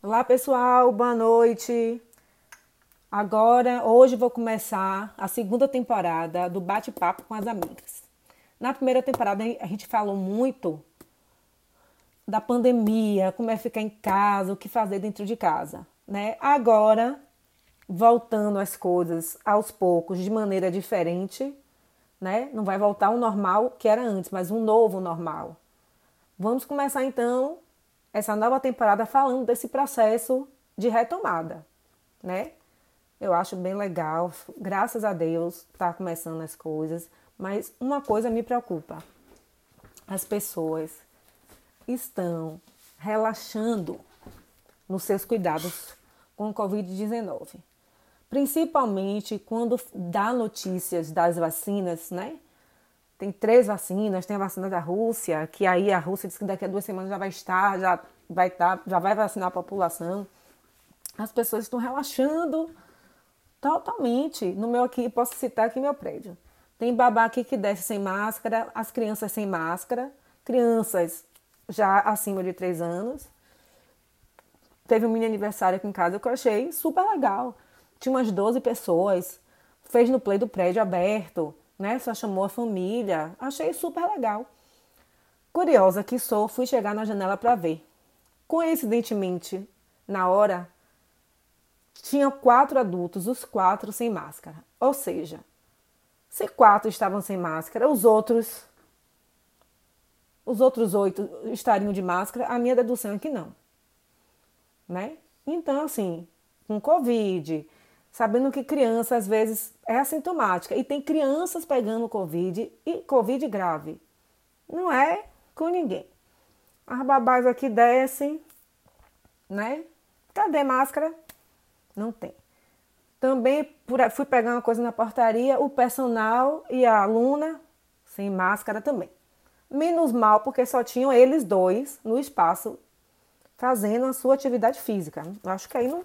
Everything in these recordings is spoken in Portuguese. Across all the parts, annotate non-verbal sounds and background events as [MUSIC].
Olá pessoal, boa noite. Agora, hoje vou começar a segunda temporada do Bate-Papo com as Amigas. Na primeira temporada a gente falou muito da pandemia, como é ficar em casa, o que fazer dentro de casa, né? Agora, voltando as coisas aos poucos, de maneira diferente, né? Não vai voltar ao normal que era antes, mas um novo normal. Vamos começar então essa nova temporada falando desse processo de retomada, né? Eu acho bem legal, graças a Deus está começando as coisas, mas uma coisa me preocupa: as pessoas estão relaxando nos seus cuidados com o Covid-19. Principalmente quando dá notícias das vacinas, né? Tem três vacinas, tem a vacina da Rússia, que aí a Rússia diz que daqui a duas semanas já vai estar, já vai estar, já vai vacinar a população. As pessoas estão relaxando Totalmente. No meu aqui, posso citar aqui meu prédio. Tem babá aqui que desce sem máscara, as crianças sem máscara, crianças já acima de 3 anos. Teve um mini aniversário aqui em casa que eu achei super legal. Tinha umas 12 pessoas, fez no play do prédio aberto, né? Só chamou a família. Achei super legal. Curiosa que sou, fui chegar na janela para ver. Coincidentemente, na hora, tinha quatro adultos, os quatro sem máscara. Ou seja, se quatro estavam sem máscara, os outros os outros oito estariam de máscara, a minha dedução é que não. Né? Então, assim, com Covid, sabendo que criança às vezes é assintomática e tem crianças pegando Covid e Covid grave. Não é com ninguém. As babás aqui descem, né? Cadê máscara? Não tem. Também fui pegar uma coisa na portaria, o personal e a aluna sem máscara também. Menos mal, porque só tinham eles dois no espaço fazendo a sua atividade física. Eu acho que aí não,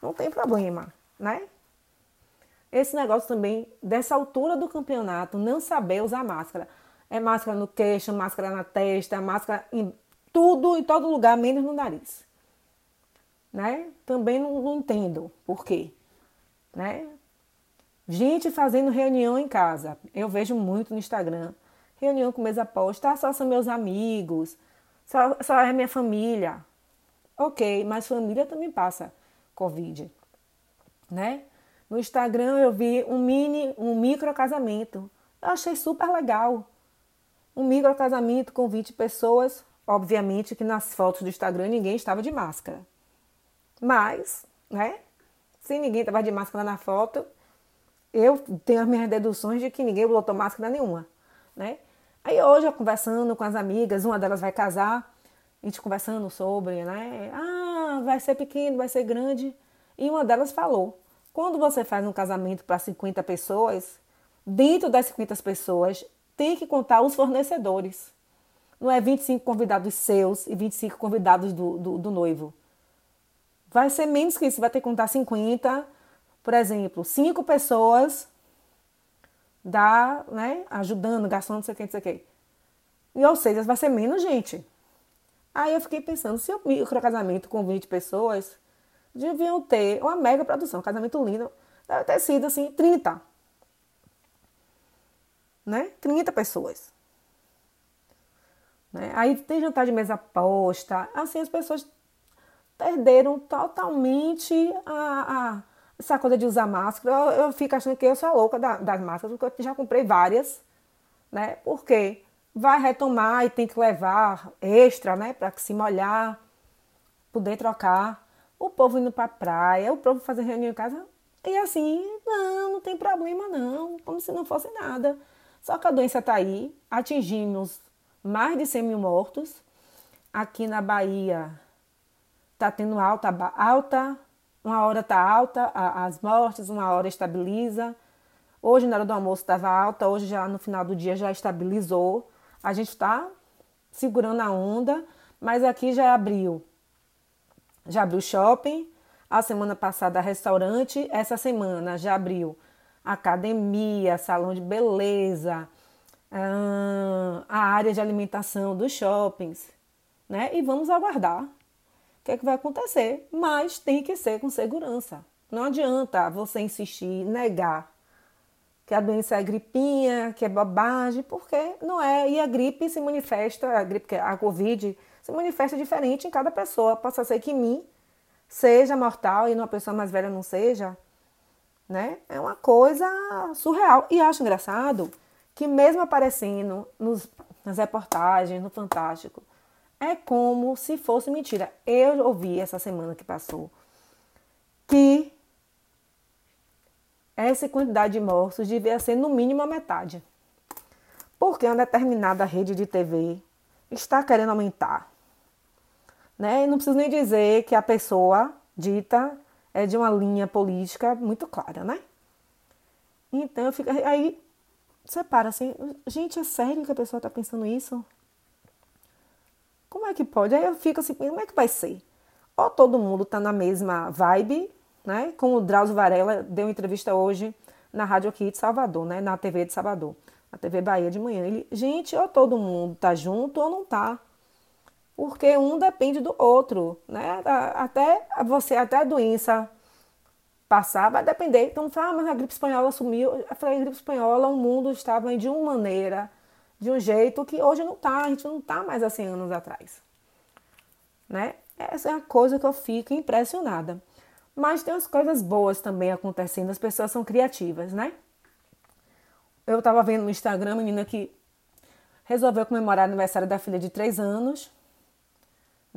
não tem problema, né? Esse negócio também, dessa altura do campeonato, não saber usar máscara. É máscara no queixo, máscara na testa, máscara em tudo, em todo lugar, menos no nariz né? Também não, não entendo por quê, né? Gente fazendo reunião em casa, eu vejo muito no Instagram. Reunião com mesa posta, ah, só são meus amigos, só, só é minha família. Ok, mas família também passa Covid, né? No Instagram eu vi um mini, um micro casamento. Eu achei super legal. Um micro casamento com 20 pessoas. Obviamente que nas fotos do Instagram ninguém estava de máscara. Mas, né? Se ninguém estava de máscara na foto, eu tenho as minhas deduções de que ninguém botou máscara nenhuma, né? Aí hoje eu conversando com as amigas, uma delas vai casar, a gente conversando sobre, né? Ah, vai ser pequeno, vai ser grande. E uma delas falou: quando você faz um casamento para 50 pessoas, dentro das 50 pessoas, tem que contar os fornecedores. Não é 25 convidados seus e 25 convidados do, do, do noivo. Vai ser menos que isso, vai ter que contar 50, por exemplo, cinco pessoas dá, né, ajudando, gastando, não sei o que, não sei o que. E ou seja, vai ser menos gente. Aí eu fiquei pensando, se o micro casamento com 20 pessoas, deviam ter uma mega produção, casamento lindo, deve ter sido assim, 30. Né? 30 pessoas. Né? Aí tem jantar de mesa posta, assim as pessoas perderam totalmente a, a, essa coisa de usar máscara. Eu, eu, fico achando que eu sou a louca da, das máscaras, porque eu já comprei várias, né? Porque vai retomar e tem que levar extra, né? Para se molhar, poder trocar. O povo indo para praia, o povo fazer reunião em casa. E assim, não, não tem problema não, como se não fosse nada. Só que a doença está aí, atingimos mais de 100 mil mortos. Aqui na Bahia, tá tendo alta, alta, uma hora tá alta as mortes, uma hora estabiliza. Hoje, na hora do almoço, estava alta, hoje já no final do dia já estabilizou. A gente está segurando a onda, mas aqui já abriu. Já abriu shopping, a semana passada restaurante, essa semana já abriu academia, salão de beleza, a área de alimentação dos shoppings, né? E vamos aguardar que é que vai acontecer. Mas tem que ser com segurança. Não adianta você insistir, negar que a doença é gripinha, que é bobagem, porque não é. E a gripe se manifesta, a gripe, a Covid se manifesta diferente em cada pessoa. Possa ser que em mim seja mortal e numa pessoa mais velha não seja, né? É uma coisa surreal. E acho engraçado que mesmo aparecendo nos, nas reportagens, no Fantástico, é como se fosse mentira. Eu ouvi essa semana que passou que essa quantidade de mortos devia ser no mínimo a metade. Porque uma determinada rede de TV está querendo aumentar. Né? E não preciso nem dizer que a pessoa dita é de uma linha política muito clara, né? Então eu fico. Aí você para assim, gente, é sério que a pessoa está pensando isso? Como é que pode? Aí eu fico assim, como é que vai ser? Ou todo mundo está na mesma vibe, né? Como o Drauzio Varela deu entrevista hoje na Rádio aqui de Salvador, né? Na TV de Salvador, na TV Bahia de manhã. Ele, gente, ou todo mundo tá junto ou não tá. Porque um depende do outro, né? Até você, até a doença passar, vai depender. Então, fala, ah, mas a gripe espanhola sumiu. Eu falei, a gripe espanhola, o mundo estava de uma maneira, de um jeito que hoje não tá. A gente não tá mais há 100 anos atrás, né? Essa é a coisa que eu fico impressionada. Mas tem as coisas boas também acontecendo, as pessoas são criativas, né? Eu estava vendo no Instagram menina que resolveu comemorar o aniversário da filha de três anos,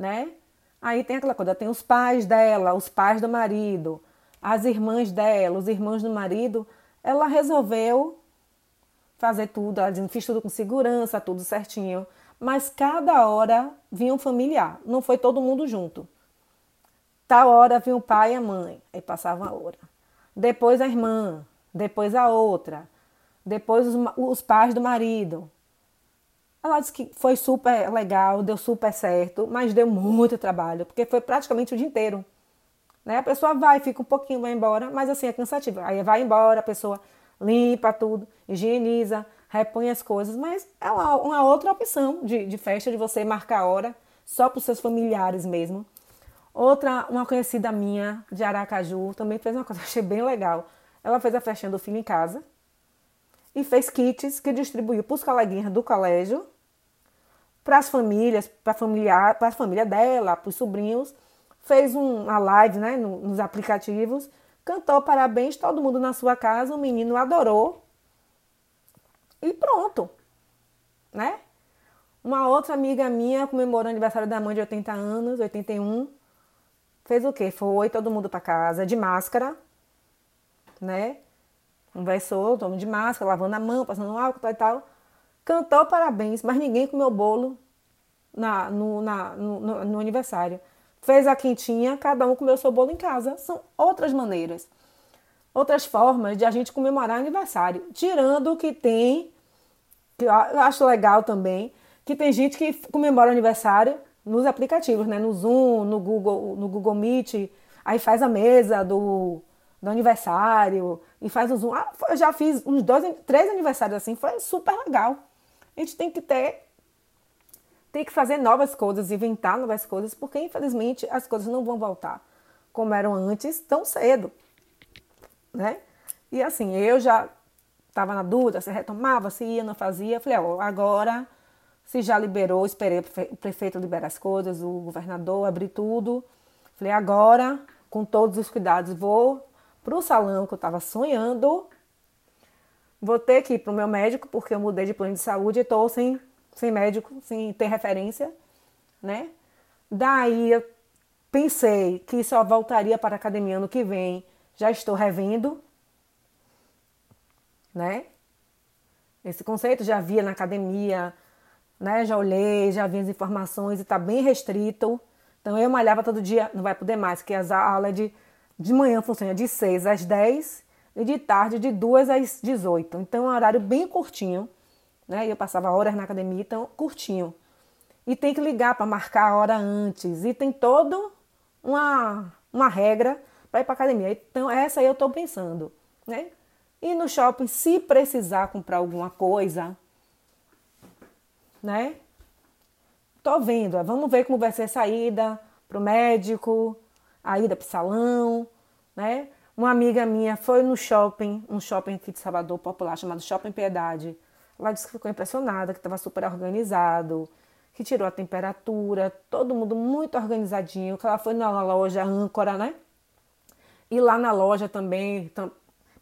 né? Aí tem aquela coisa, tem os pais dela, os pais do marido, as irmãs dela, os irmãos do marido. Ela resolveu fazer tudo, ela fiz tudo com segurança, tudo certinho. Mas cada hora vinha um familiar, não foi todo mundo junto. Tal hora vinha o pai e a mãe, aí passava a hora. Depois a irmã, depois a outra, depois os, os pais do marido. Ela disse que foi super legal, deu super certo, mas deu muito trabalho, porque foi praticamente o dia inteiro. Né? A pessoa vai, fica um pouquinho, vai embora, mas assim é cansativo. Aí vai embora, a pessoa limpa tudo, higieniza, repõe as coisas, mas é uma, uma outra opção de, de festa, de você marcar a hora só para os seus familiares mesmo. Outra, uma conhecida minha de Aracaju, também fez uma coisa que achei bem legal. Ela fez a festinha do filho em casa e fez kits que distribuiu para os coleguinhas do colégio, para as famílias, para familiar, para a família dela, para os sobrinhos. Fez um, uma live né, nos aplicativos, cantou parabéns, todo mundo na sua casa, o menino adorou. E pronto, né? Uma outra amiga minha comemorou o aniversário da mãe de 80 anos, 81 Fez o quê? Foi todo mundo para casa de máscara, né? Conversou, mundo de máscara, lavando a mão, passando álcool e tal. Cantou parabéns, mas ninguém comeu bolo na, no, na, no, no aniversário. Fez a quentinha, cada um comeu seu bolo em casa. São outras maneiras, outras formas de a gente comemorar aniversário. Tirando que tem, que eu acho legal também, que tem gente que comemora aniversário nos aplicativos, né? No Zoom, no Google, no Google Meet, aí faz a mesa do, do aniversário e faz o Zoom. Ah, eu já fiz uns dois, três aniversários assim, foi super legal. A gente tem que ter, tem que fazer novas coisas, inventar novas coisas, porque infelizmente as coisas não vão voltar como eram antes tão cedo, né? E assim, eu já estava na dúvida se retomava, se ia, não fazia. Falei, ó, agora se já liberou, esperei o prefeito liberar as coisas, o governador abrir tudo. Falei, agora, com todos os cuidados, vou para o salão que eu estava sonhando. Vou ter que ir para o meu médico, porque eu mudei de plano de saúde e estou sem, sem médico, sem ter referência, né? Daí eu pensei que só voltaria para a academia ano que vem. Já estou revendo, né? Esse conceito já havia na academia né? Já olhei, já vi as informações e está bem restrito. Então eu malhava todo dia, não vai poder mais, porque as aulas de, de manhã funciona de 6 às 10 e de tarde de 2 às 18. Então é um horário bem curtinho, né? Eu passava horas na academia, então curtinho. E tem que ligar para marcar a hora antes. E tem toda uma, uma regra para ir para academia. Então essa aí eu estou pensando, né? E no shopping, se precisar comprar alguma coisa, né? Tô vendo, vamos ver como vai ser a saída, pro médico, a ida pro salão, né? Uma amiga minha foi no shopping, um shopping aqui de Salvador popular chamado Shopping Piedade. Ela disse que ficou impressionada, que estava super organizado, que tirou a temperatura, todo mundo muito organizadinho, que ela foi na loja âncora, né? E lá na loja também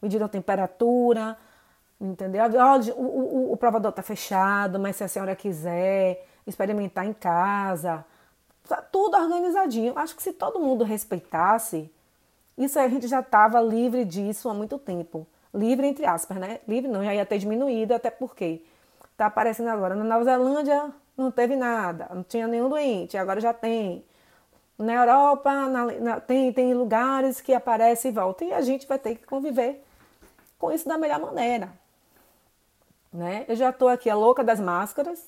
mediram a temperatura, entendeu? O, o, o provador está fechado, mas se a senhora quiser experimentar em casa, tá tudo organizadinho. Acho que se todo mundo respeitasse, isso a gente já estava livre disso há muito tempo. Livre entre aspas, né? Livre não, já ia ter diminuído, até porque está aparecendo agora. Na Nova Zelândia não teve nada, não tinha nenhum doente, agora já tem. Na Europa na, na, tem, tem lugares que aparece e volta. E a gente vai ter que conviver com isso da melhor maneira. Né? Eu já estou aqui a louca das máscaras,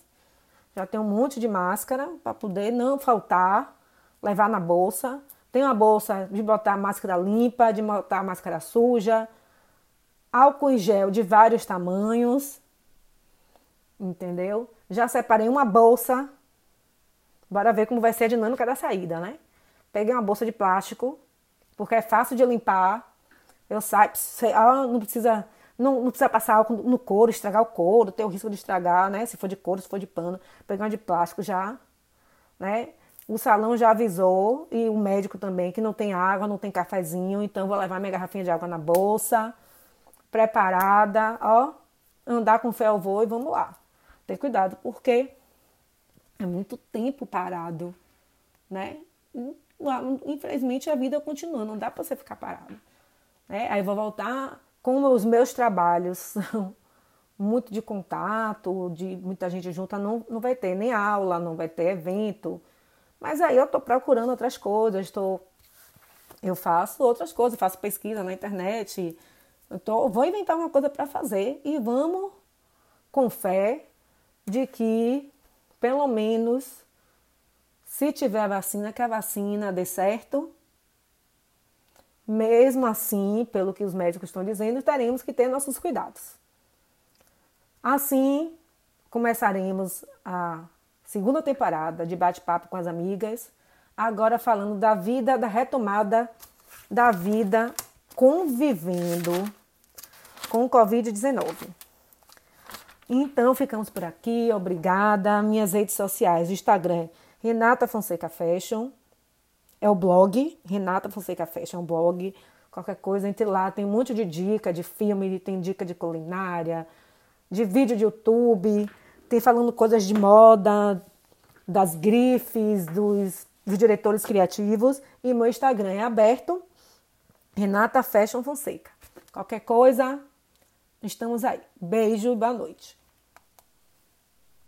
já tenho um monte de máscara para poder não faltar, levar na bolsa. Tem uma bolsa de botar máscara limpa, de botar máscara suja, álcool em gel de vários tamanhos, entendeu? Já separei uma bolsa, bora ver como vai ser a dinâmica da saída, né? Peguei uma bolsa de plástico, porque é fácil de limpar. Eu saio, não precisa não, não, precisa passar álcool no couro, estragar o couro, ter o risco de estragar, né? Se for de couro, se for de pano, pegar de plástico já, né? O salão já avisou e o médico também que não tem água, não tem cafezinho, então vou levar minha garrafinha de água na bolsa, preparada, ó, andar com fé ao voo e vamos lá. Ter cuidado, porque é muito tempo parado, né? Infelizmente a vida continua, não dá para você ficar parado. Né? Aí vou voltar com os meus trabalhos [LAUGHS] muito de contato, de muita gente junta, não, não vai ter nem aula, não vai ter evento, mas aí eu estou procurando outras coisas, eu faço outras coisas, faço pesquisa na internet, eu tô, vou inventar uma coisa para fazer e vamos com fé de que pelo menos se tiver vacina, que a vacina dê certo. Mesmo assim, pelo que os médicos estão dizendo, teremos que ter nossos cuidados. Assim, começaremos a segunda temporada de bate-papo com as amigas, agora falando da vida, da retomada da vida convivendo com o Covid-19. Então, ficamos por aqui. Obrigada. Minhas redes sociais, Instagram, Renata Fonseca Fashion. É o blog, Renata Fonseca Fashion, é um blog. Qualquer coisa, entre lá. Tem um monte de dica de filme, tem dica de culinária, de vídeo de YouTube tem falando coisas de moda, das grifes, dos, dos diretores criativos. E meu Instagram é aberto, Renata Fashion Fonseca. Qualquer coisa, estamos aí. Beijo, boa noite.